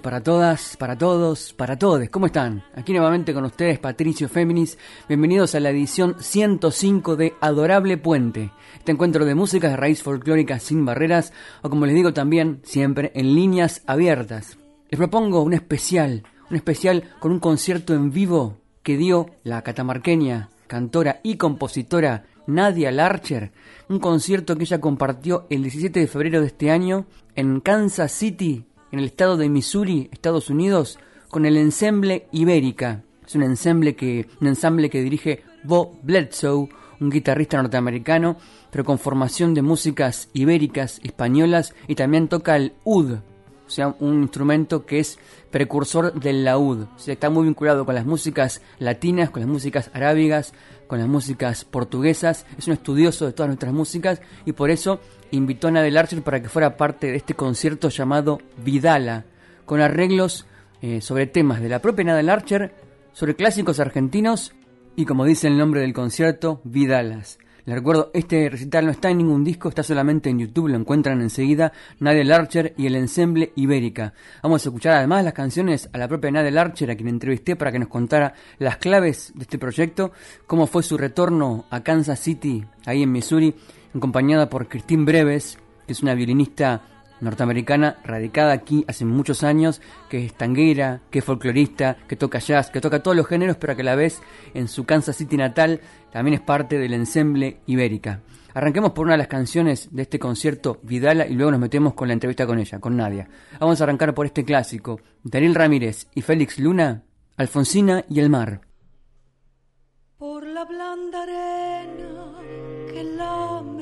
Para todas, para todos, para todos. ¿Cómo están? Aquí nuevamente con ustedes Patricio Féminis. Bienvenidos a la edición 105 de Adorable Puente. Este encuentro de música de raíz folclórica sin barreras, o como les digo también, siempre en líneas abiertas. Les propongo un especial, un especial con un concierto en vivo que dio la catamarqueña, cantora y compositora Nadia Larcher, un concierto que ella compartió el 17 de febrero de este año en Kansas City, en el estado de Missouri, Estados Unidos, con el ensemble Ibérica. Es un ensemble que, un ensamble que dirige Bo Bledsoe, un guitarrista norteamericano, pero con formación de músicas ibéricas, españolas, y también toca el oud, o sea, un instrumento que es precursor del laúd. O está muy vinculado con las músicas latinas, con las músicas arábigas, con las músicas portuguesas. Es un estudioso de todas nuestras músicas y por eso invitó a Nadel Archer para que fuera parte de este concierto llamado Vidala, con arreglos eh, sobre temas de la propia Nadel Archer, sobre clásicos argentinos y, como dice el nombre del concierto, Vidalas. Les recuerdo, este recital no está en ningún disco, está solamente en YouTube, lo encuentran enseguida, Nadel Archer y el ensemble Ibérica. Vamos a escuchar además las canciones a la propia Nadel Archer, a quien entrevisté para que nos contara las claves de este proyecto, cómo fue su retorno a Kansas City, ahí en Missouri, acompañada por Christine Breves, que es una violinista norteamericana radicada aquí hace muchos años, que es tanguera, que es folclorista, que toca jazz, que toca todos los géneros, pero que a la vez en su Kansas City natal también es parte del ensemble Ibérica. Arranquemos por una de las canciones de este concierto Vidala y luego nos metemos con la entrevista con ella, con Nadia. Vamos a arrancar por este clásico, Daniel Ramírez y Félix Luna, Alfonsina y el mar. Por la blanda arena que lame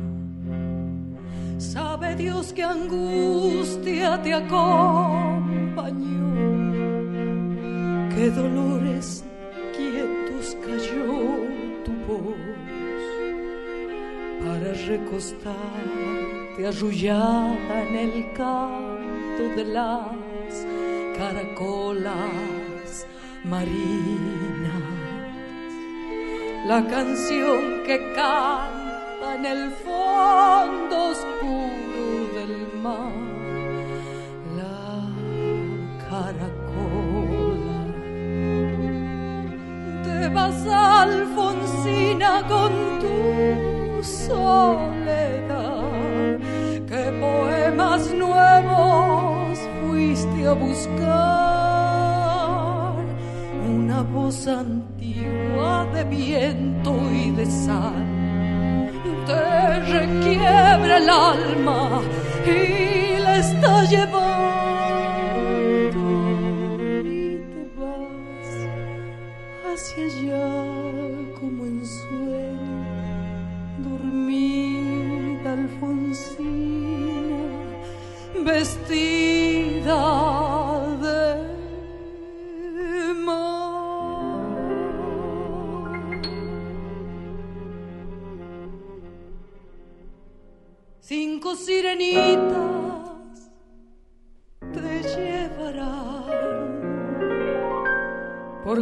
Sabe Dios que angustia te acompañó qué dolores quietos cayó tu voz para recostarte arrullada en el canto de las caracolas marinas. La canción que canta en el fondo oscuro del mar. La caracola. Te vas Alfonsina con tu soledad. ¿Qué poemas nuevos fuiste a buscar? Una voz antigua de viento y de sal te requiebra el alma y la está llevando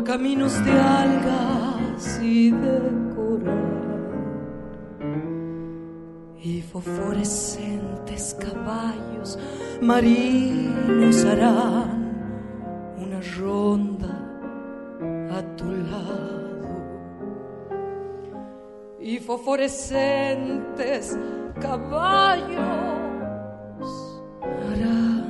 caminos de algas y de coral. Y fosforescentes caballos marinos harán una ronda a tu lado. Y fosforescentes caballos harán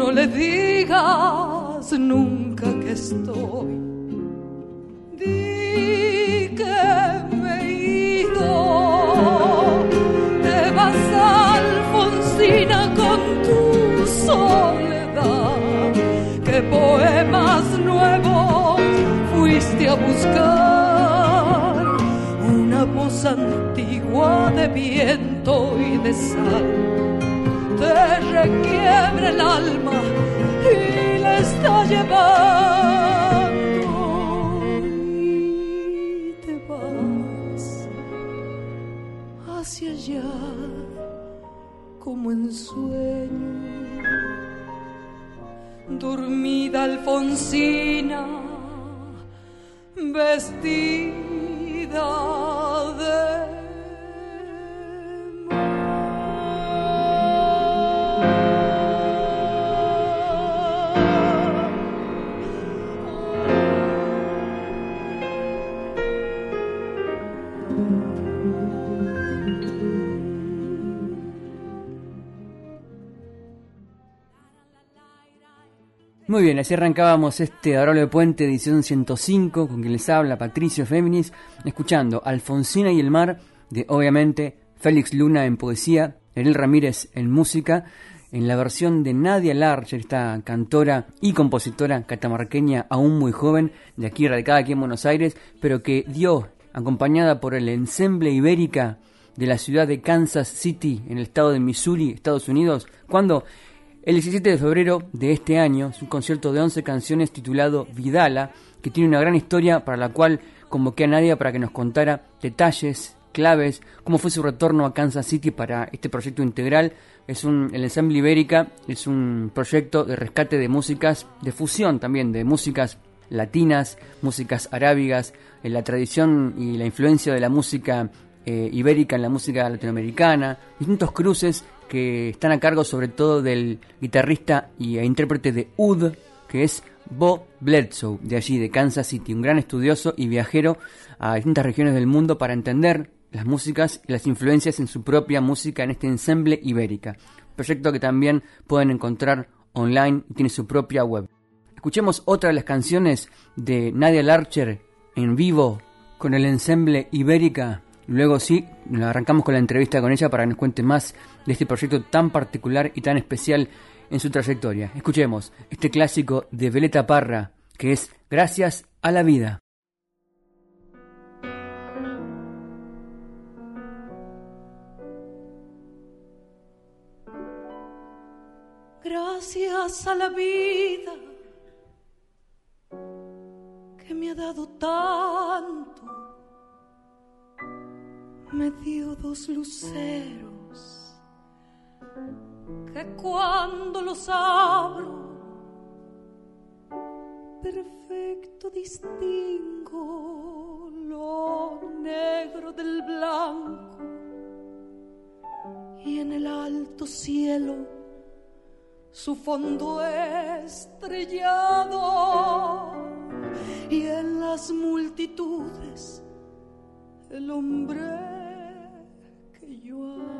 no le digas nunca que estoy. Di que me he ido, te vas Alfonsina con tu soledad. ¿Qué poemas nuevos fuiste a buscar? Una voz antigua de viento y de sal te requiebra el alma y la está llevando y te vas hacia allá como en sueño. Dormida Alfonsina, vestida Muy bien, así arrancábamos este Adorable Puente, edición 105, con quien les habla Patricio Féminis, escuchando Alfonsina y el mar, de obviamente Félix Luna en poesía, Erel Ramírez en música, en la versión de Nadia Larcher, esta cantora y compositora catamarqueña aún muy joven, de aquí radicada aquí en Buenos Aires, pero que dio, acompañada por el ensemble ibérica de la ciudad de Kansas City, en el estado de Missouri, Estados Unidos, cuando el 17 de febrero de este año es un concierto de 11 canciones titulado Vidala, que tiene una gran historia para la cual convoqué a Nadia para que nos contara detalles, claves, cómo fue su retorno a Kansas City para este proyecto integral. Es un, el ensamble Ibérica es un proyecto de rescate de músicas, de fusión también de músicas latinas, músicas arábigas, en la tradición y la influencia de la música eh, ibérica en la música latinoamericana, distintos cruces que están a cargo sobre todo del guitarrista y e intérprete de Ud, que es Bo Bledsoe, de allí, de Kansas City, un gran estudioso y viajero a distintas regiones del mundo para entender las músicas y las influencias en su propia música en este ensemble ibérica. Proyecto que también pueden encontrar online y tiene su propia web. Escuchemos otra de las canciones de Nadia Larcher en vivo con el ensemble ibérica Luego sí, arrancamos con la entrevista con ella para que nos cuente más de este proyecto tan particular y tan especial en su trayectoria. Escuchemos este clásico de Veleta Parra, que es Gracias a la vida. Gracias a la vida que me ha dado tanto me dio dos luceros que cuando los abro perfecto distingo lo negro del blanco y en el alto cielo su fondo estrellado y en las multitudes el hombre yo amo.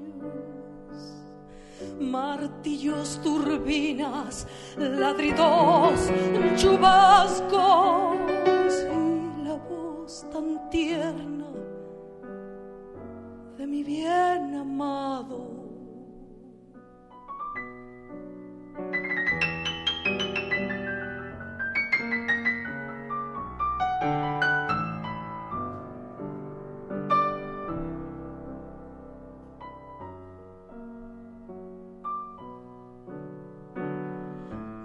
martillos turbinas ladridos chubascos y la voz tan tierna de mi bien amado.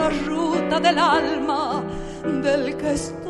la ruta del alma del que estoy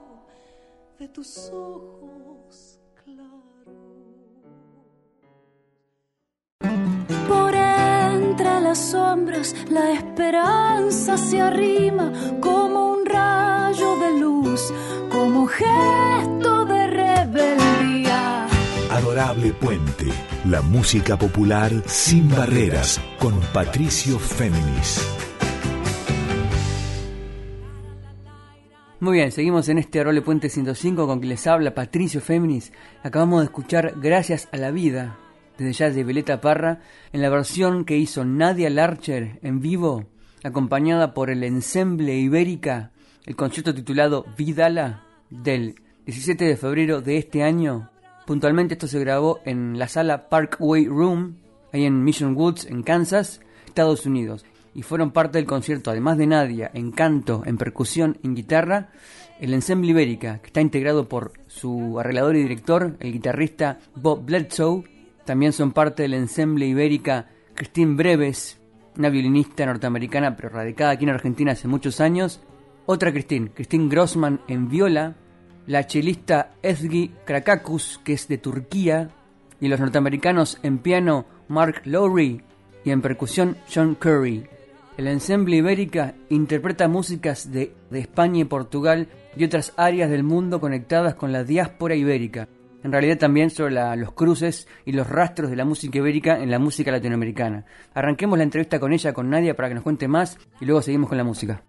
de tus ojos claros. Por entre las sombras la esperanza se arrima como un rayo de luz, como gesto de rebeldía. Adorable Puente, la música popular sin barreras, con Patricio Féminis. Muy bien, seguimos en este Adorable Puente 105 con que les habla Patricio Féminis. Acabamos de escuchar Gracias a la Vida, desde ya de Violeta Parra, en la versión que hizo Nadia Larcher en vivo, acompañada por el Ensemble Ibérica, el concierto titulado Vidala del 17 de febrero de este año Puntualmente esto se grabó en la sala Parkway Room, ahí en Mission Woods, en Kansas, Estados Unidos. Y fueron parte del concierto, además de Nadia, en canto, en percusión, en guitarra, el Ensemble Ibérica, que está integrado por su arreglador y director, el guitarrista Bob Bledsoe. También son parte del Ensemble Ibérica Christine Breves, una violinista norteamericana pero radicada aquí en Argentina hace muchos años. Otra Christine, Christine Grossman en viola, la chelista Ezgi Krakakus, que es de Turquía, y los norteamericanos en piano Mark Lowry y en percusión John Curry. El ensemble Ibérica interpreta músicas de, España y Portugal y otras áreas del mundo conectadas con la diáspora ibérica. En realidad también sobre los cruces y los rastros de la música ibérica en la música latinoamericana. Arranquemos la entrevista con ella, con Nadia, para que nos cuente más y luego seguimos con la música.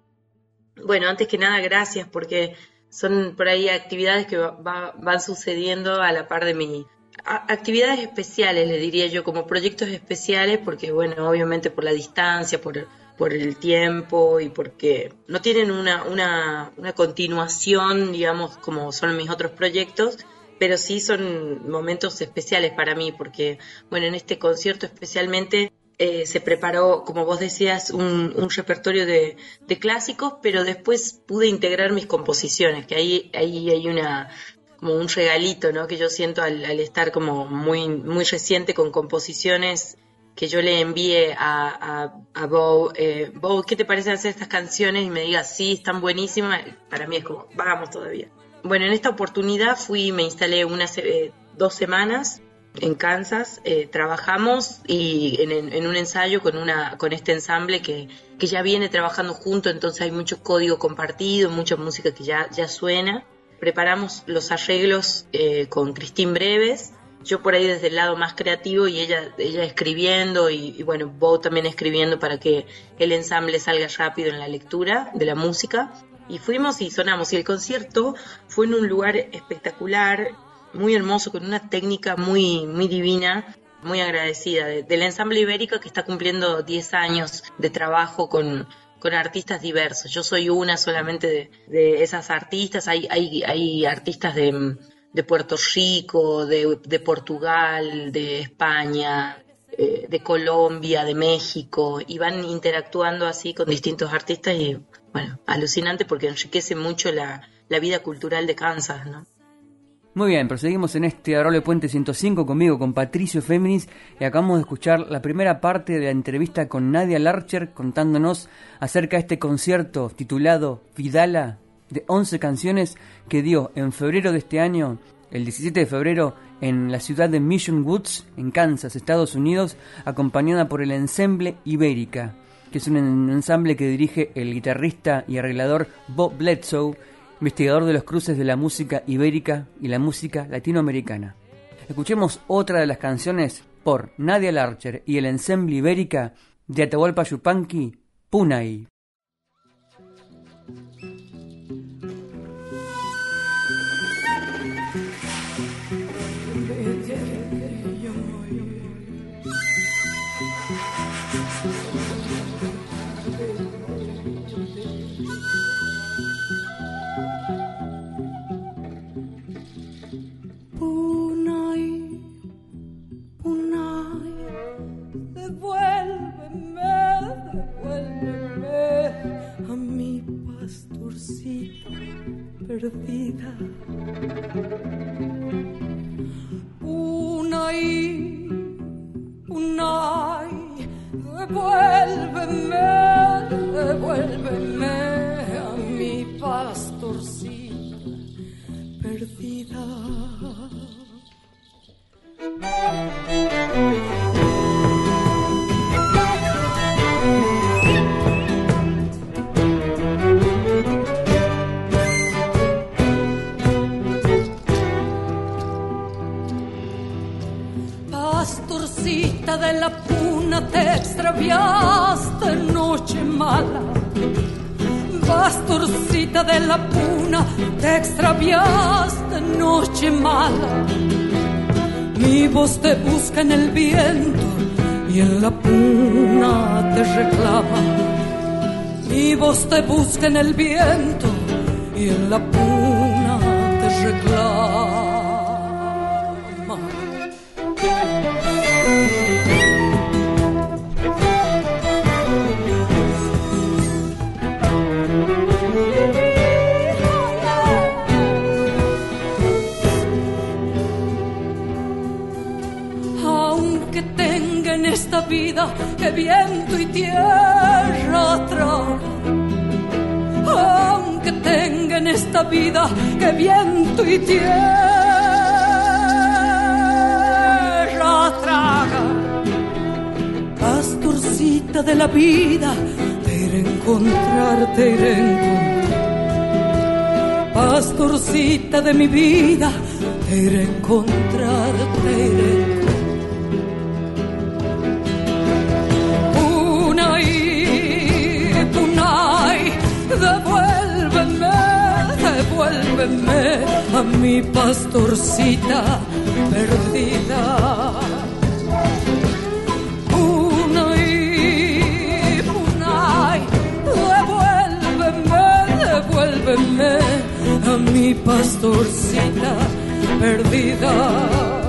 Bueno, antes que nada, gracias porque son por ahí actividades que van sucediendo a la par de mi... actividades especiales, le diría yo, como proyectos especiales, porque bueno, obviamente por la distancia, por, por el tiempo y porque no tienen una, una, una continuación, digamos, como son mis otros proyectos, pero sí son momentos especiales para mí, porque bueno, en este concierto especialmente eh, se preparó, como vos decías, un, repertorio de, clásicos, pero después pude integrar mis composiciones, que ahí, ahí hay una como un regalito, ¿no? Que yo siento al, estar como muy, muy reciente con composiciones que yo le envíe a, a, a Bo, eh, ¿qué te parece hacer estas canciones? Y me diga, sí, están buenísimas, para mí es como, vamos todavía. Bueno, en esta oportunidad fui, me instalé unas eh, dos semanas en Kansas, eh, trabajamos y en, un ensayo con, una, con este ensamble que, que ya viene trabajando junto, entonces hay mucho código compartido, mucha música que ya, ya suena. Preparamos los arreglos con Cristín Breves, yo por ahí desde el lado más creativo y ella, ella escribiendo y, bueno, Bo también escribiendo para que el ensamble salga rápido en la lectura de la música. Y fuimos y sonamos y el concierto fue en un lugar espectacular, muy hermoso, con una técnica muy, muy divina, muy agradecida del ensamble ibérico que está cumpliendo 10 años de trabajo con, con artistas diversos. Yo soy una solamente de, esas artistas, hay, hay, hay artistas de, de Puerto Rico, de, de Portugal, de España, eh, de Colombia, de México, y van interactuando así con distintos artistas y, bueno, alucinante porque enriquece mucho la, la vida cultural de Kansas, ¿no? Muy bien, proseguimos en este Adorable Puente 105 conmigo, con Patricio Féminis, y acabamos de escuchar la primera parte de la entrevista con Nadia Larcher contándonos acerca de este concierto titulado Vidala de 11 canciones que dio en febrero de este año, el 17 de febrero, en la ciudad de Mission Woods, en Kansas, Estados Unidos, acompañada por el Ensemble Ibérica, que es un ensamble que dirige el guitarrista y arreglador Bob Bledsoe, investigador de los cruces de la música ibérica y la música latinoamericana. Escuchemos otra de las canciones por Nadia Larcher y el ensemble ibérica de Atahualpa Yupanqui, Punay. Perdida. Unai, Unai, devuélveme, devuélveme te extraviaste noche mala. Pastorcita de la puna te extraviaste noche mala. Mi voz te busca en el viento y en la puna te reclama. Mi voz te busca en el viento y en la puna que viento y tierra traga. Aunque tenga en esta vida que viento y tierra traga. Pastorcita de la vida, te iré. Pastorcita de mi vida, te iré. Devuélveme a mi pastorcita perdida. Unai, Unai, devuélveme, devuélveme a mi pastorcita perdida.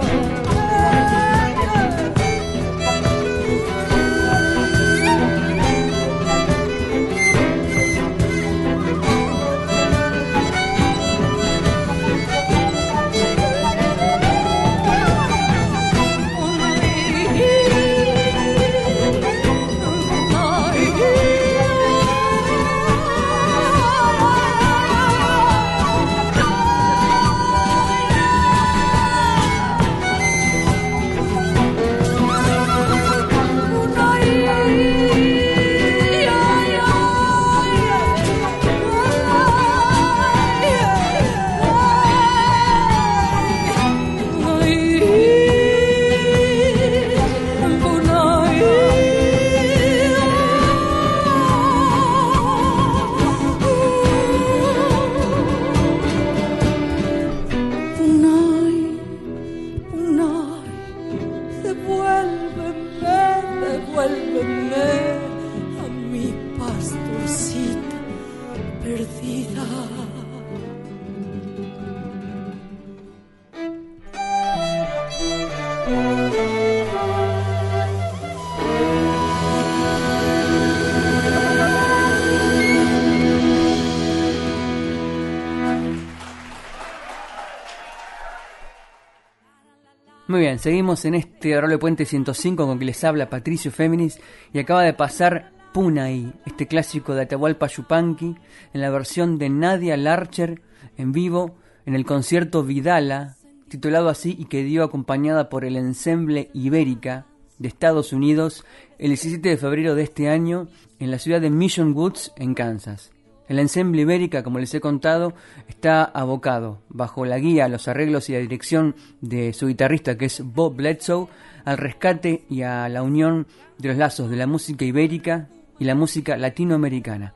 Muy bien, seguimos en este Adorable Puente 105 con que les habla Patricio Féminis y acaba de pasar Punay, este clásico de Atahualpa Yupanqui, en la versión de Nadia Larcher en vivo en el concierto Vidala, titulado así y que dio acompañada por el Ensemble Ibérica de Estados Unidos el 17 de febrero de este año en la ciudad de Mission Woods, en Kansas. El ensemble Ibérica, como les he contado, está abocado, bajo la guía, los arreglos y la dirección de su guitarrista, que es Bob Bledsoe, al rescate y a la unión de los lazos de la música ibérica y la música latinoamericana.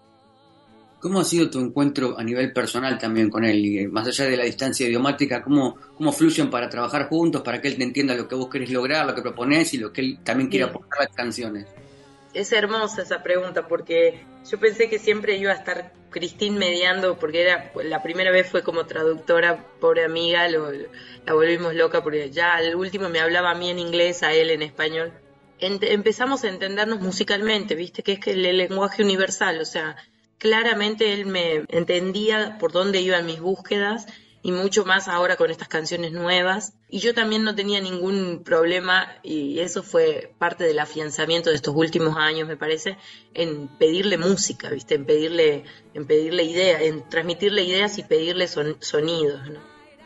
¿Cómo ha sido tu encuentro a nivel personal también con él? Y más allá de la distancia idiomática, ¿cómo, ¿cómo fluyen para trabajar juntos, para que él te entienda lo que vos querés lograr, lo que proponés y lo que él también quiere aportar a las canciones? Es hermosa esa pregunta porque yo pensé que siempre iba a estar Cristín mediando porque era la primera vez fue como traductora, pobre amiga, la volvimos loca porque ya al último me hablaba a mí en inglés, a él en español. empezamos a entendernos musicalmente, viste, que es que el lenguaje universal, o sea, claramente él me entendía por dónde iban mis búsquedas y mucho más ahora con estas canciones nuevas. Y yo también no tenía ningún problema, y eso fue parte del afianzamiento de estos últimos años, me parece, en pedirle música, ¿viste? En pedirle, en pedirle ideas, en transmitirle ideas y pedirle sonidos,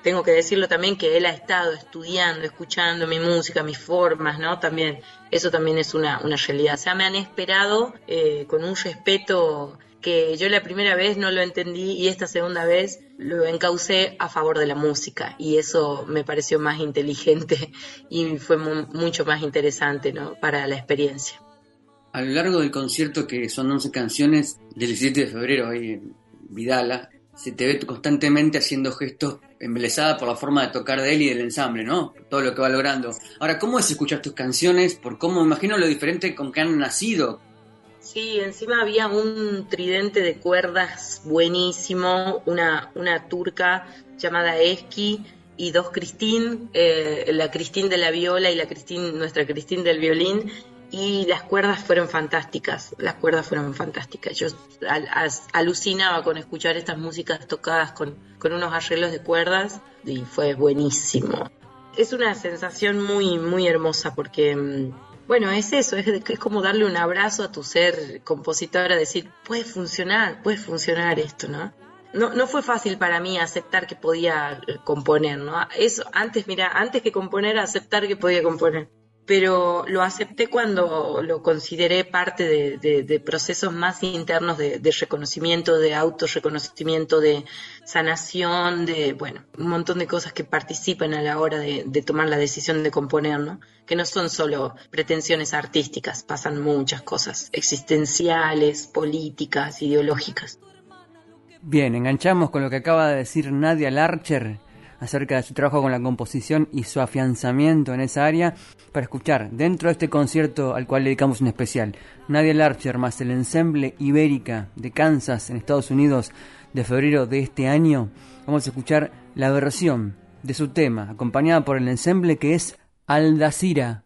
Tengo que decirlo también que él ha estado estudiando, escuchando mi música, mis formas, ¿no? También, eso también es una, una realidad. O sea, me han esperado eh, con un respeto que yo la primera vez no lo entendí y esta segunda vez lo encaucé a favor de la música y eso me pareció más inteligente y fue mucho más interesante ¿no? para la experiencia. A lo largo del concierto, que son 11 canciones, del 17 de febrero ahí en Vidala, se te ve constantemente haciendo gestos embelesada por la forma de tocar de él y del ensamble, ¿no? Todo lo que va logrando. Ahora, ¿cómo es escuchar tus canciones? Por cómo imagino lo diferente con que han nacido, Sí, encima había un tridente de cuerdas buenísimo, una, una turca llamada Eski y dos Cristín, eh, la Cristín de la viola y la Cristín, nuestra Cristín del violín, y las cuerdas fueron fantásticas, las cuerdas fueron fantásticas. Yo alucinaba con escuchar estas músicas tocadas con, con unos arreglos de cuerdas y fue buenísimo. Es una sensación muy, muy hermosa porque mm, bueno, es eso, es, es como darle un abrazo a tu ser compositora, decir, puede funcionar, puede funcionar esto, ¿no? No, no fue fácil para mí aceptar que podía componer, ¿no? Eso, antes, mira, antes que componer, aceptar que podía componer pero lo acepté cuando lo consideré parte de, procesos más internos de, reconocimiento, de autorreconocimiento, de sanación, de, bueno, un montón de cosas que participan a la hora de, tomar la decisión de componer, ¿no? Que no son solo pretensiones artísticas, pasan muchas cosas existenciales, políticas, ideológicas. Bien, enganchamos con lo que acaba de decir Nadia Larcher acerca de su trabajo con la composición y su afianzamiento en esa área para escuchar dentro de este concierto al cual dedicamos un especial. Nadia Larcher más el ensemble Ibérica de Kansas en Estados Unidos de febrero de este año. Vamos a escuchar la versión de su tema acompañada por el ensemble que es Aldacira.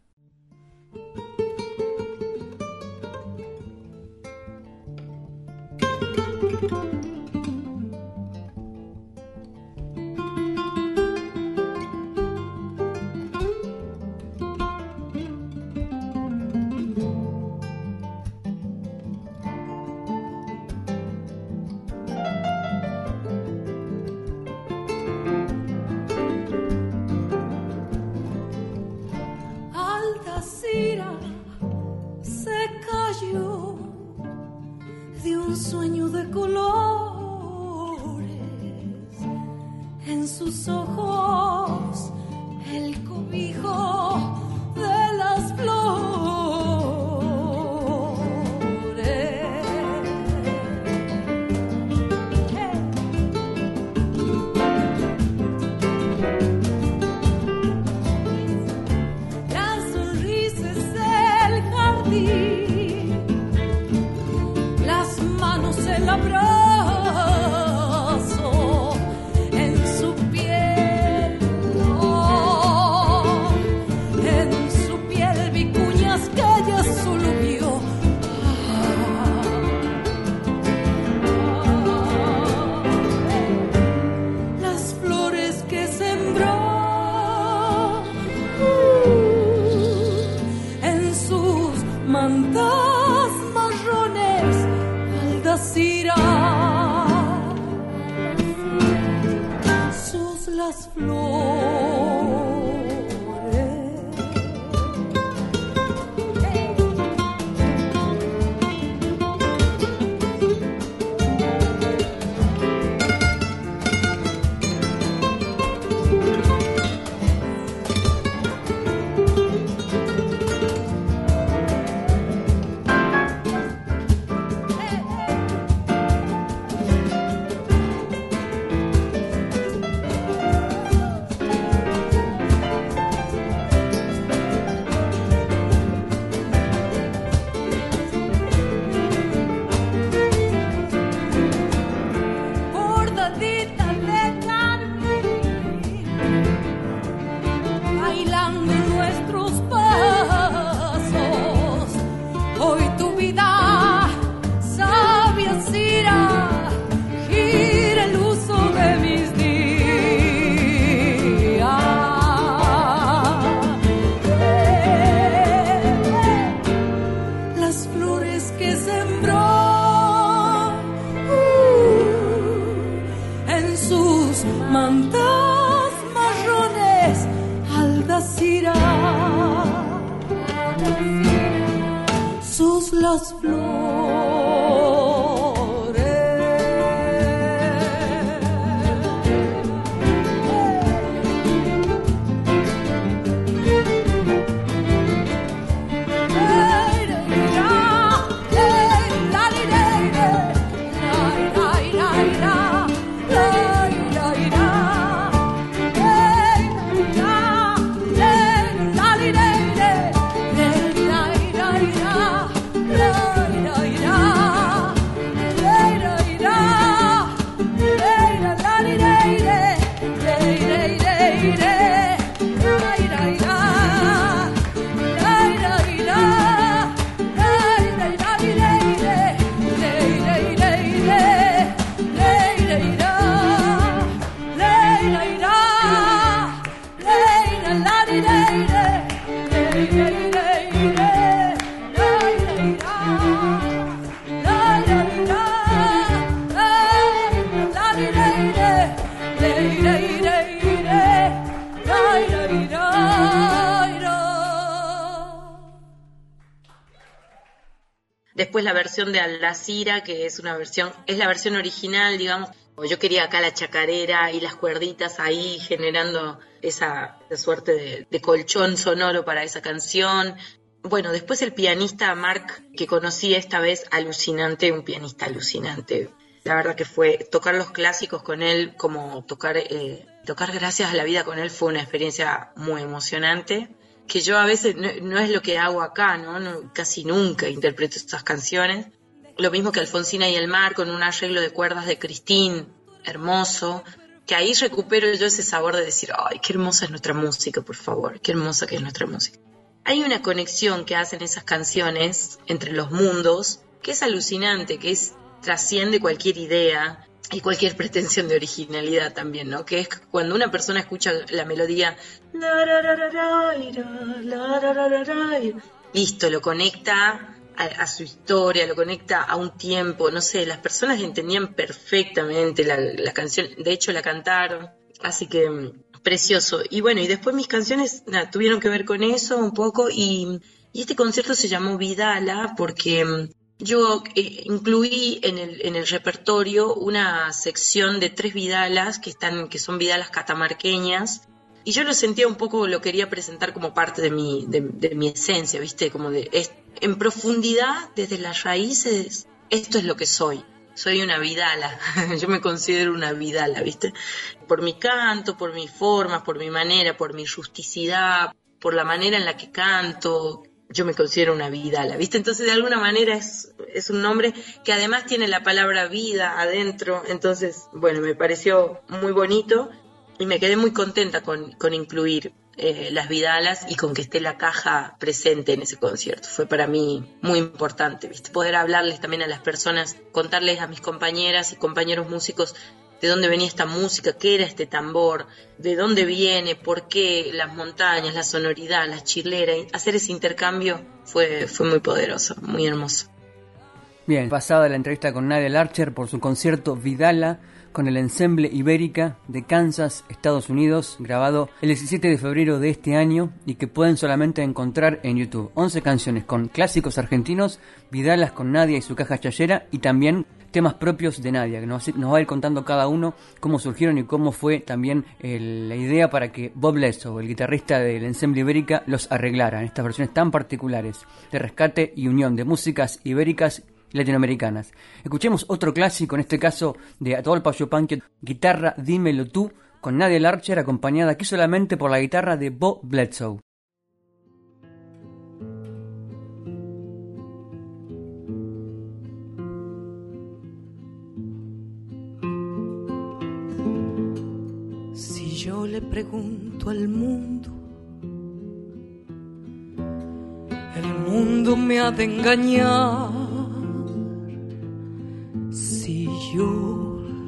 Versión de Alacira, que es una versión, es la versión original, digamos. Yo quería acá la chacarera y las cuerditas ahí generando esa, suerte de, colchón sonoro para esa canción. Bueno, después el pianista Mark, que conocí esta vez, alucinante, un pianista alucinante. La verdad que fue tocar los clásicos con él, como tocar, eh, tocar gracias a la vida con él, fue una experiencia muy emocionante que yo a veces no, es lo que hago acá, ¿no? Casi nunca interpreto estas canciones. Lo mismo que Alfonsina y el mar con un arreglo de cuerdas de Cristín, hermoso, que ahí recupero yo ese sabor de decir, ay, qué hermosa es nuestra música, por favor, qué hermosa que es nuestra música. Hay una conexión que hacen esas canciones entre los mundos que es alucinante, que es trasciende cualquier idea, y cualquier pretensión de originalidad también, ¿no? Que es cuando una persona escucha la melodía, listo, lo conecta a, su historia, lo conecta a un tiempo, no sé, las personas entendían perfectamente la, canción, de hecho la cantaron, así que mm, precioso. Y bueno, y después mis canciones tuvieron que ver con eso un poco y, y este concierto se llamó Vidala porque mm, yo eh, incluí en el, repertorio una sección de tres vidalas que, están, que son vidalas catamarqueñas y yo lo sentía un poco, lo quería presentar como parte de mi, de, mi esencia, ¿viste? Como de, en profundidad, desde las raíces, esto es lo que soy. Soy una vidala, yo me considero una vidala, ¿viste? Por mi canto, por mi forma, por mi manera, por mi rusticidad, por la manera en la que canto, yo me considero una vida, ¿la viste? Entonces, de alguna manera es, es un nombre que además tiene la palabra vida adentro. Entonces, bueno, me pareció muy bonito y me quedé muy contenta con, con incluir eh, las Vidalas y con que esté la caja presente en ese concierto. Fue para mí muy importante, ¿viste? Poder hablarles también a las personas, contarles a mis compañeras y compañeros músicos de dónde venía esta música, qué era este tambor, de dónde viene, por qué las montañas, la sonoridad, la chilera. Hacer ese intercambio fue, fue muy poderoso, muy hermoso. Bien, pasada la entrevista con Nadia Larcher por su concierto Vidala con el ensemble Ibérica de Kansas, Estados Unidos, grabado el 17 de febrero de este año y que pueden solamente encontrar en YouTube. 11 canciones con clásicos argentinos, Vidalas con Nadia y su caja chayera y también temas propios de Nadia, que nos, va a ir contando cada uno cómo surgieron y cómo fue también la idea para que Bob Lesso, el guitarrista del ensemble Ibérica, los arreglara en estas versiones tan particulares de rescate y unión de músicas ibéricas latinoamericanas. Escuchemos otro clásico, en este caso de Atahualpa Yupanqui, Guitarra Dímelo Tú, con Nadia Larcher acompañada aquí solamente por la guitarra de Bo Bledsoe. Si yo le pregunto al mundo, el mundo me ha de engañar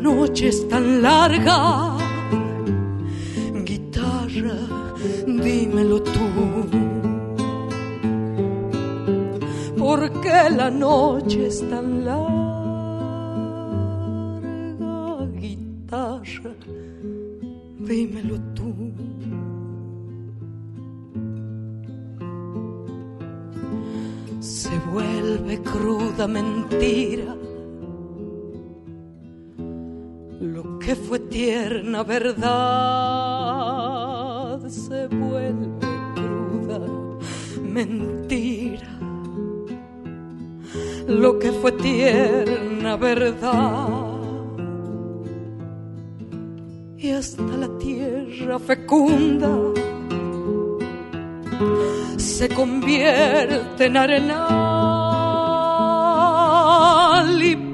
noche es tan larga. Guitarra, dímelo tú. ¿Por qué la noche es tan larga? Guitarra, dímelo tú. Se vuelve cruda mentira que fue tierna verdad se vuelve cruda mentira. Lo que fue tierna verdad y hasta la tierra fecunda se convierte en arenal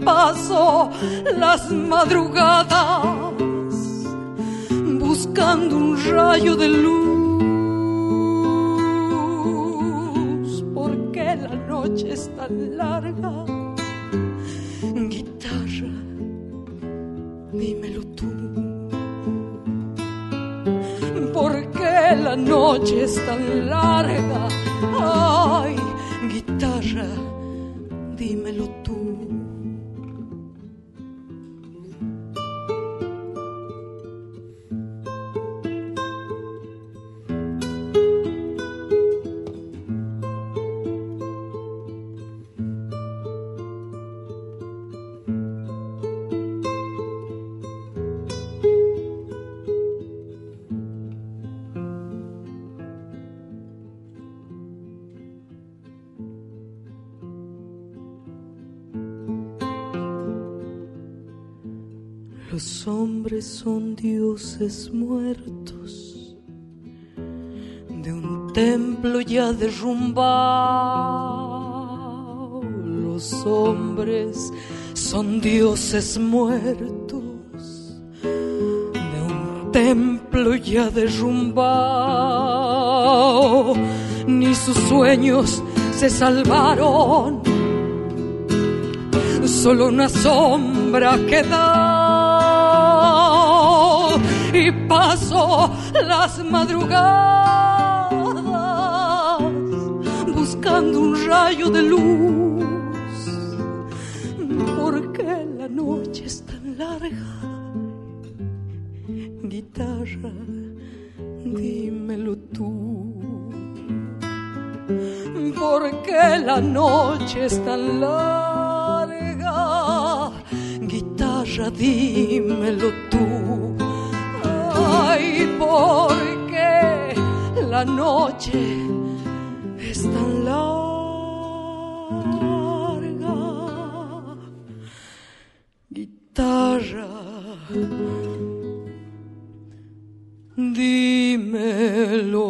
paso las madrugadas buscando un rayo de luz. Porque la noche es tan larga. Guitarra, dímelo tú. Porque la noche es tan larga. Ay, son dioses muertos de un templo ya derrumbado. Los hombres son dioses muertos de un templo ya derrumbado. Ni sus sueños se salvaron, solo una sombra queda y paso las madrugadas buscando un rayo de luz. Porque la noche es tan larga. Guitarra, dímelo tú. Porque la noche es tan larga. Guitarra, dímelo tú Ay, porque la noche es tan larga. Guitarra, dímelo.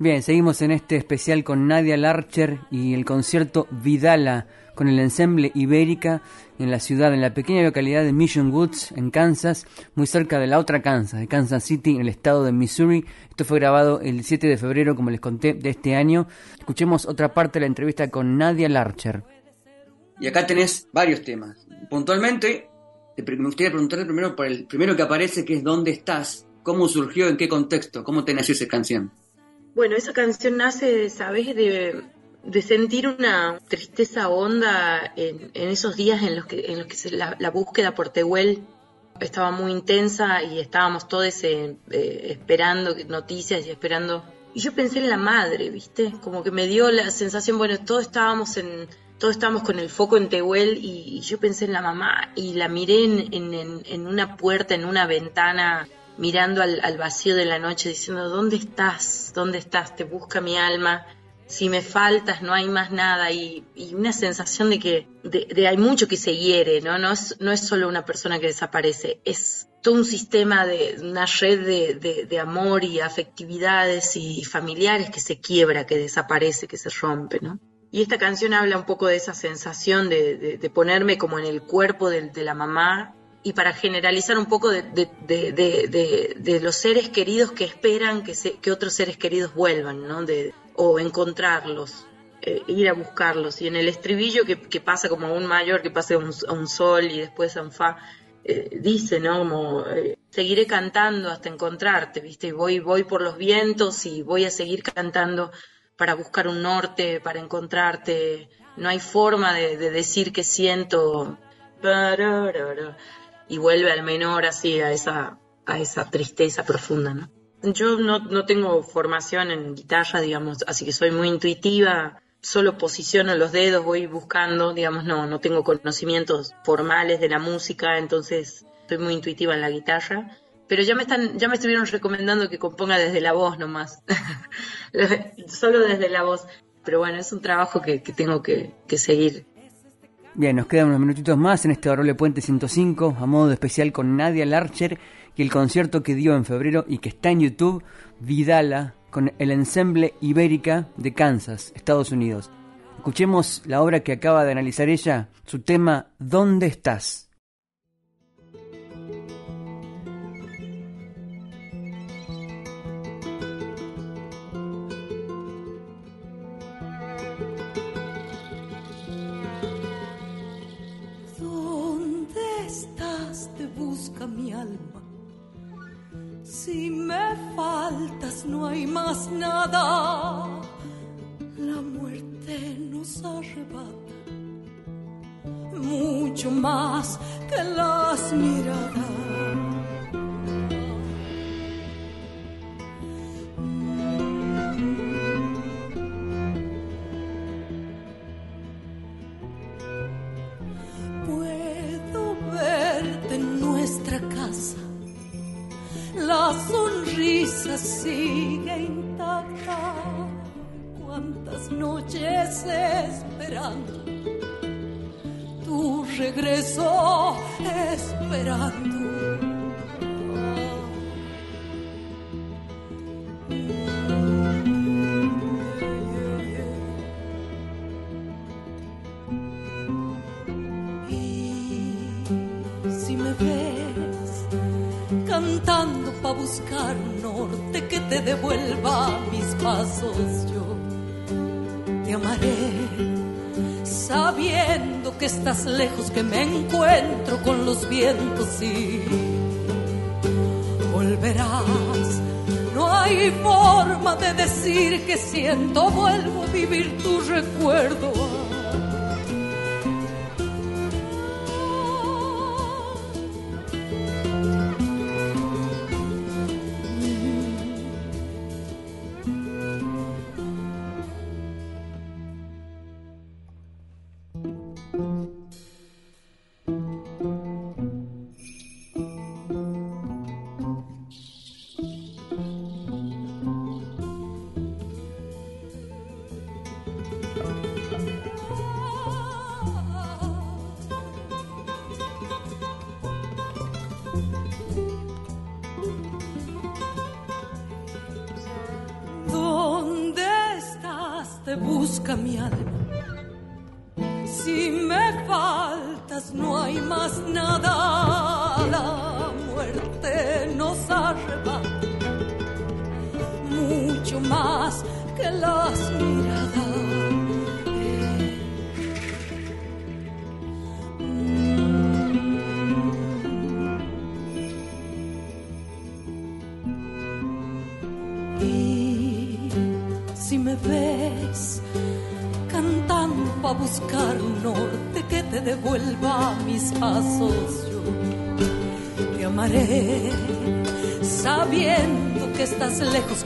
Bien, seguimos en este especial con Nadia Larcher y el concierto Vidala con el ensemble Ibérica en la ciudad, en la pequeña localidad de Mission Woods, en Kansas, muy cerca de la otra Kansas, de Kansas City, en el estado de Missouri. Esto fue grabado el 7 de febrero, como les conté, de este año. Escuchemos otra parte de la entrevista con Nadia Larcher. Y acá tenés varios temas. Puntualmente, me gustaría preguntarte primero por el primero que aparece, que es ¿Dónde estás? ¿Cómo surgió? ¿En qué contexto? ¿Cómo te nació esa canción? Bueno, esa canción nace, ¿sabes? De, de sentir una tristeza honda en, esos días en los que, en los que la, búsqueda por Tehuel estaba muy intensa y estábamos todos eh, eh, esperando noticias y esperando. Y yo pensé en la madre, ¿viste? Como que me dio la sensación, bueno, todos estábamos en, todos con el foco en Tehuel y, yo pensé en la mamá y la miré en una puerta, en una ventana mirando al, vacío de la noche, diciendo, ¿dónde estás? ¿Dónde estás? Te busca mi alma. Si me faltas, no hay más nada. Y, una sensación de que de, hay mucho que se hiere, ¿no? No es, no es solo una persona que desaparece, es todo un sistema de una red de, de, amor y afectividades y familiares que se quiebra, que desaparece, que se rompe, ¿no? Y esta canción habla un poco de esa sensación de, ponerme como en el cuerpo de, la mamá y para generalizar un poco de, de, los seres queridos que esperan que, que otros seres queridos vuelvan, ¿no? o encontrarlos, eh, ir a buscarlos. Y en el estribillo que, pasa como a un mayor, que pasa a un, sol y después a un fa, eh, dice, ¿no? Como eh, seguiré cantando hasta encontrarte, ¿viste? Y voy, voy por los vientos y voy a seguir cantando para buscar un norte, para encontrarte. No hay forma de, decir que siento y vuelve al menor así a esa, a esa tristeza profunda, ¿no? Yo no, no tengo formación en guitarra, digamos, así que soy muy intuitiva, solo posiciono los dedos, voy buscando, digamos, no, no tengo conocimientos formales de la música, entonces soy muy intuitiva en la guitarra. Pero ya me están, ya me estuvieron recomendando que componga desde la voz nomás. solo desde la voz. Pero bueno, es un trabajo que, tengo que, que seguir Bien, nos quedan unos minutitos más en este Adorable Puente 105, a modo especial con Nadia Larcher y el concierto que dio en febrero y que está en YouTube, Vidala, con el ensemble Ibérica de Kansas, Estados Unidos. Escuchemos la obra que acaba de analizar ella, su tema ¿Dónde estás? Si me faltas no hay más nada, la muerte nos arrebata mucho más que las miradas. Que estás lejos, que me encuentro con los vientos y volverás. No hay forma de decir que siento, vuelvo a vivir tu recuerdo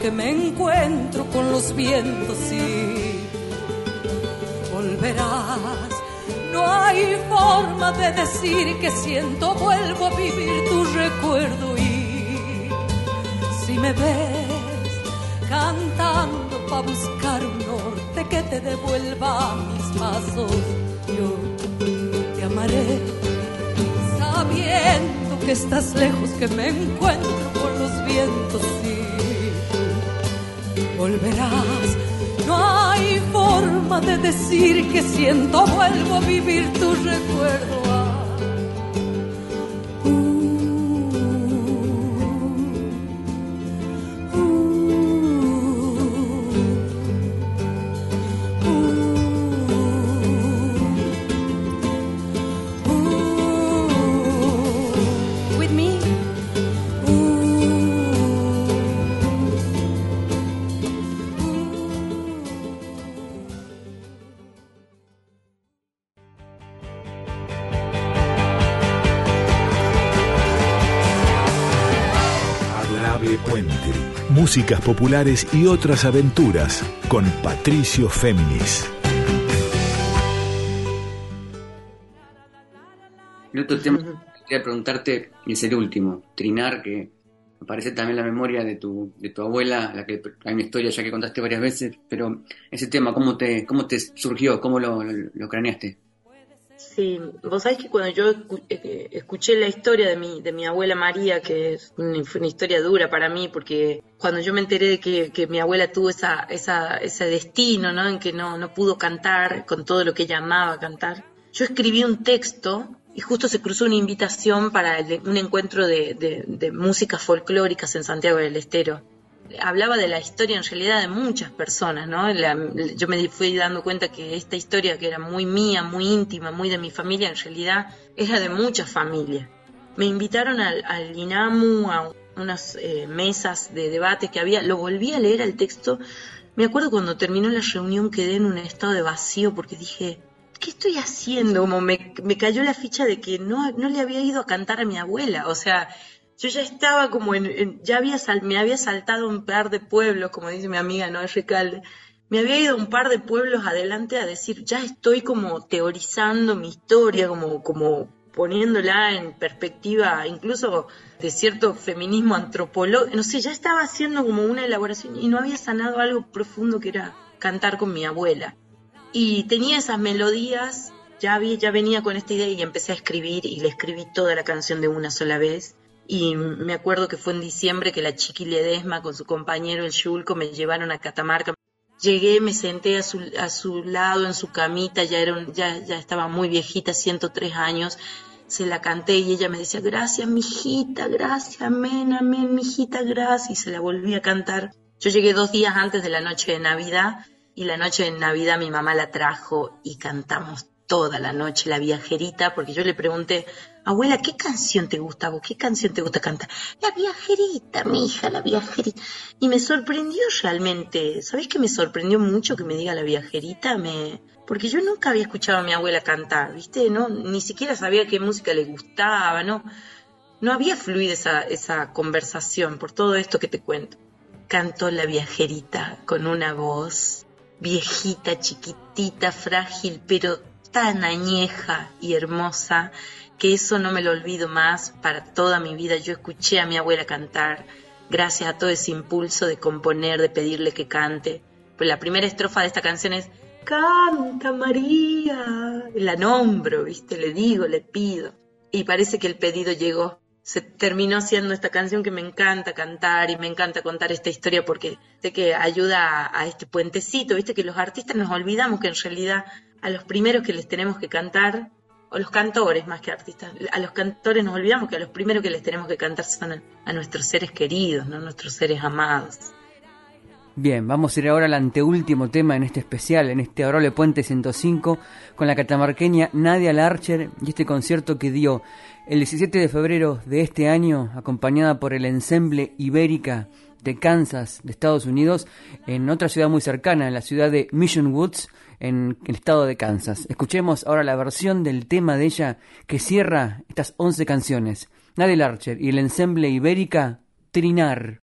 que me encuentro con los vientos y volverás. No hay forma de decir que siento, vuelvo a vivir tu recuerdo y si me ves cantando a buscar un norte que te devuelva mis pasos. Yo te amaré sabiendo que estás lejos, que me encuentro con los vientos y volverás. No hay forma de decir que siento, vuelvo a vivir tu recuerdo músicas populares y otras aventuras con Patricio Féminis. El otro tema que quería preguntarte es el último, Trinar, que aparece también en la memoria de tu, de tu abuela, la que hay una historia ya que contaste varias veces, pero ese tema, ¿cómo te, cómo te surgió? ¿Cómo lo, lo craneaste? Sí, vos sabés que cuando yo eh, escuché la historia de mi, de mi abuela María, que es una, historia dura para mí, porque cuando yo me enteré de que, mi abuela tuvo esa, esa, ese destino, ¿no? En que no, no pudo cantar con todo lo que ella amaba cantar, yo escribí un texto y justo se cruzó una invitación para un encuentro de, de, de músicas folclóricas en Santiago del Estero hablaba de la historia en realidad de muchas personas, ¿no? yo me fui dando cuenta que esta historia que era muy mía, muy íntima, muy de mi familia, en realidad era de muchas familias. Me invitaron al, INAMU, a unas eh, mesas de debate que había, lo volví a leer al texto. Me acuerdo cuando terminó la reunión quedé en un estado de vacío porque dije, ¿qué estoy haciendo? Como me, cayó la ficha de que no le había ido a cantar a mi abuela, o sea, yo ya estaba como en, ya había me había saltado un par de pueblos, como dice mi amiga Noé Recalde, me había ido un par de pueblos adelante a decir, ya estoy como teorizando mi historia, como, como poniéndola en perspectiva, incluso de cierto feminismo antropológico, no sé, ya estaba haciendo como una elaboración y no había sanado algo profundo que era cantar con mi abuela. Y tenía esas melodías, ya, había, ya venía con esta idea y empecé a escribir y le escribí toda la canción de una sola vez y me acuerdo que fue en diciembre que la Chiqui Ledesma con su compañero el Yulco me llevaron a Catamarca. Llegué, me senté a su, a su lado en su camita, ya, era ya, ya estaba muy viejita, 103 años. Se la canté y ella me decía, gracias, mijita, gracias, amén, amén, mijita, gracias. Y se la volví a cantar. Yo llegué dos días antes de la noche de Navidad y la noche de Navidad mi mamá la trajo y cantamos toda la noche la viajerita, porque yo le pregunté, abuela, ¿qué canción te gusta vos? ¿Qué canción te gusta cantar? La viajerita, mi hija, la viajerita. Y me sorprendió realmente, ¿sabés que me sorprendió mucho que me diga la viajerita? Porque yo nunca había escuchado a mi abuela cantar, ¿viste? No, ni siquiera sabía qué música le gustaba, ¿no? No había fluido esa, esa conversación por todo esto que te cuento. Cantó la viajerita con una voz viejita, chiquitita, frágil, pero tan añeja y hermosa que eso no me lo olvido más para toda mi vida. Yo escuché a mi abuela cantar gracias a todo ese impulso de componer, de pedirle que cante. Pues la primera estrofa de esta canción es Canta María. La nombro, ¿viste? Le digo, le pido. Y parece que el pedido llegó. se terminó siendo esta canción que me encanta cantar y me encanta contar esta historia porque sé que ayuda a, este puentecito, viste que los artistas nos olvidamos que en realidad a los primeros que les tenemos que cantar, o los cantores más que artistas, a los cantores nos olvidamos que a los primeros que les tenemos que cantar son a, nuestros seres queridos, ¿no? nuestros seres amados. Bien, vamos a ir ahora al anteúltimo tema en este especial, en este Aurole Puente 105, con la catamarqueña Nadia Larcher y este concierto que dio el 17 de febrero de este año, acompañada por el ensemble Ibérica de Kansas, de Estados Unidos, en otra ciudad muy cercana, en la ciudad de Mission Woods, en el estado de Kansas. Escuchemos ahora la versión del tema de ella que cierra estas 11 canciones. Nadia Larcher y el ensemble Ibérica, Trinar.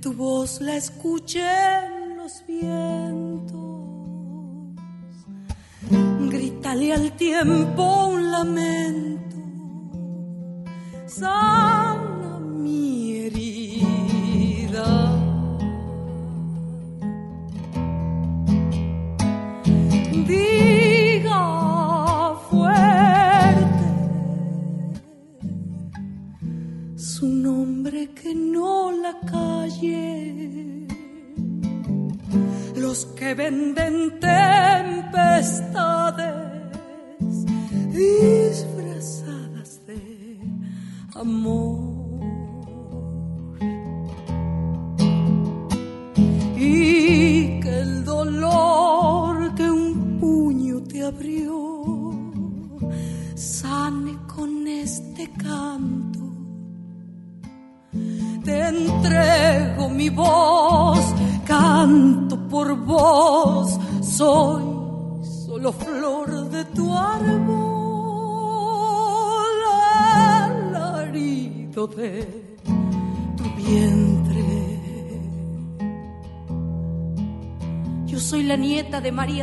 tu voz la escuché en los vientos. Grítale al tiempo un lamento, sana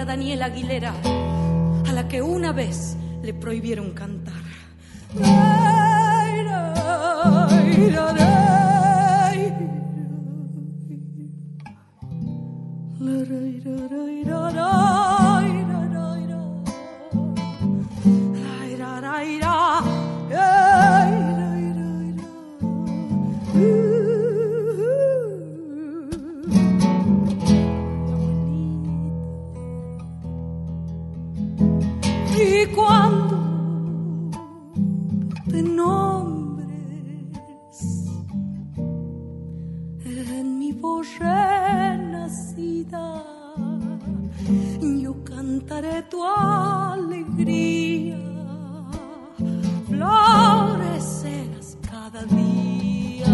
Daniela Aguilera, a la que una vez le prohibieron cantar. Voz renacida, yo cantaré tu alegría, florecerás cada día.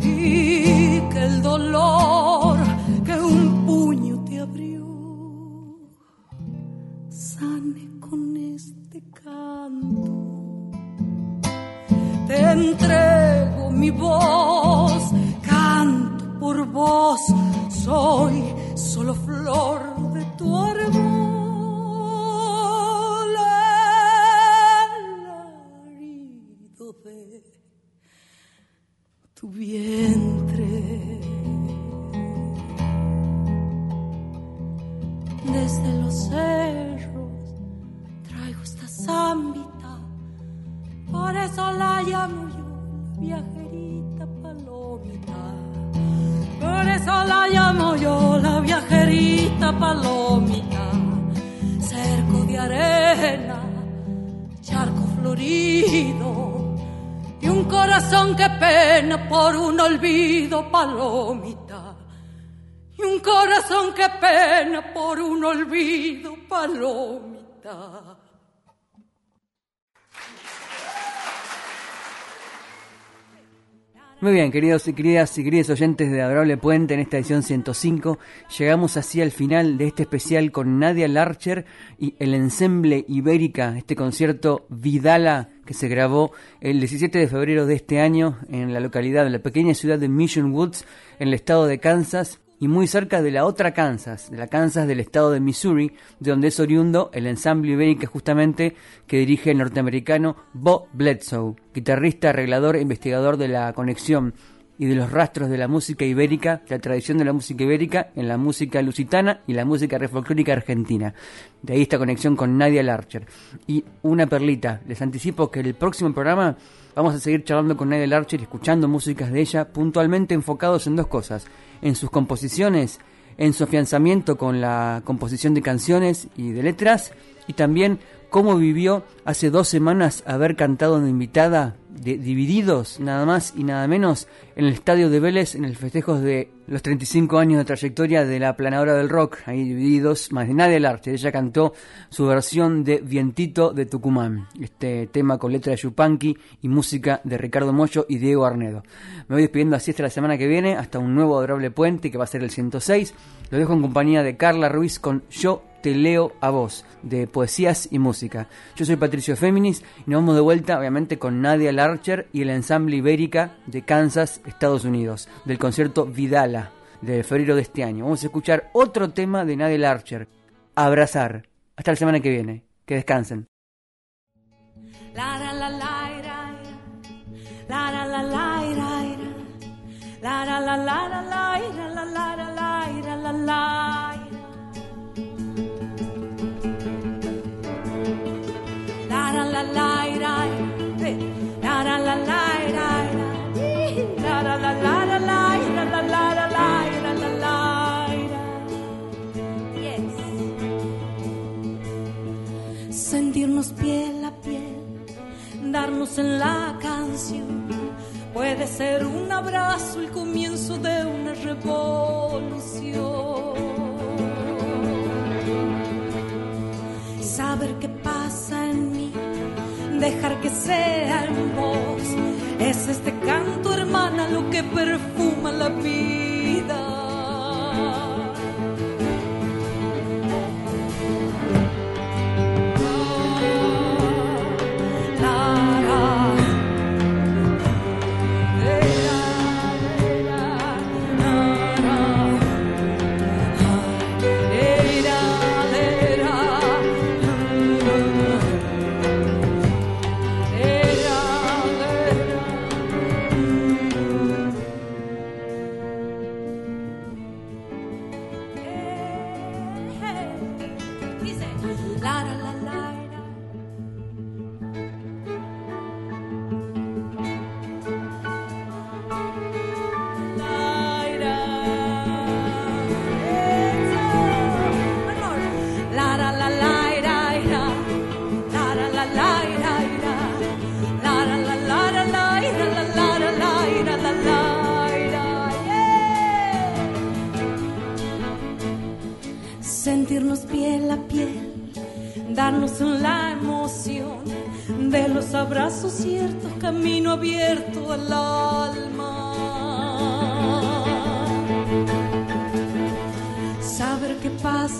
Y que el dolor entrego mi voz, canto por vos, soy solo flor de tu árbol, herido de tu vientre. Desde los cerros traigo esta zambita, por eso la llamo viajerita palomita. Por eso la llamo yo la viajerita palomita. Cerco de arena, charco florido y un corazón que pena por un olvido palomita. Y un corazón que pena por un olvido palomita. Muy bien, queridos y queridas y queridos oyentes de Adorable Puente en esta edición 105, llegamos así al final de este especial con Nadia Larcher y el ensemble Ibérica, este concierto Vidala que se grabó el 17 de febrero de este año en la localidad, en la pequeña ciudad de Mission Woods, en el estado de Kansas, y muy cerca de la otra Kansas, de la Kansas del estado de Missouri, de donde es oriundo el ensamble ibérica justamente que dirige el norteamericano Bo Bledsoe, guitarrista, arreglador e investigador de la conexión y de los rastros de la música ibérica, la tradición de la música ibérica en la música lusitana y la música refolclórica argentina. De ahí esta conexión con Nadia Larcher. Y una perlita, les anticipo que el próximo programa vamos a seguir charlando con Nadia Larcher escuchando músicas de ella puntualmente enfocados en dos cosas, en sus composiciones, en su afianzamiento con la composición de canciones y de letras, y también cómo vivió hace dos semanas haber cantado una invitada de Divididos, nada más y nada menos, en el Estadio de Vélez, en el festejo de los 35 años de trayectoria de la planadora del rock, ahí Divididos, más de nadie el arte. Ella cantó su versión de Vientito de Tucumán, este tema con letra de Yupanqui y música de Ricardo Moyo y Diego Arnedo. Me voy despidiendo así hasta la semana que viene, hasta un nuevo adorable puente que va a ser el 106. Lo dejo en compañía de Carla Ruiz con Yo te leo a vos, de poesías y música. Yo soy Patricio Féminis y nos vamos de vuelta, obviamente, con Nadia Larcher y el ensamble Ibérica de Kansas, Estados Unidos, del concierto Vidala de febrero de este año. Vamos a escuchar otro tema de Nadia Larcher, Abrazar. Hasta la semana que viene. Que descansen. Sentirnos piel a piel, darnos en la canción. Puede ser un abrazo, el comienzo de una revolución. Saber qué pasa en mí dejar que sea en vos. Es este canto, hermana, lo que perfuma la vida.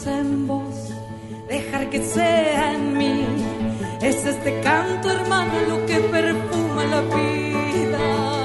en vos, dejar que sea en mí. Es este canto, hermano, lo que perfuma la vida.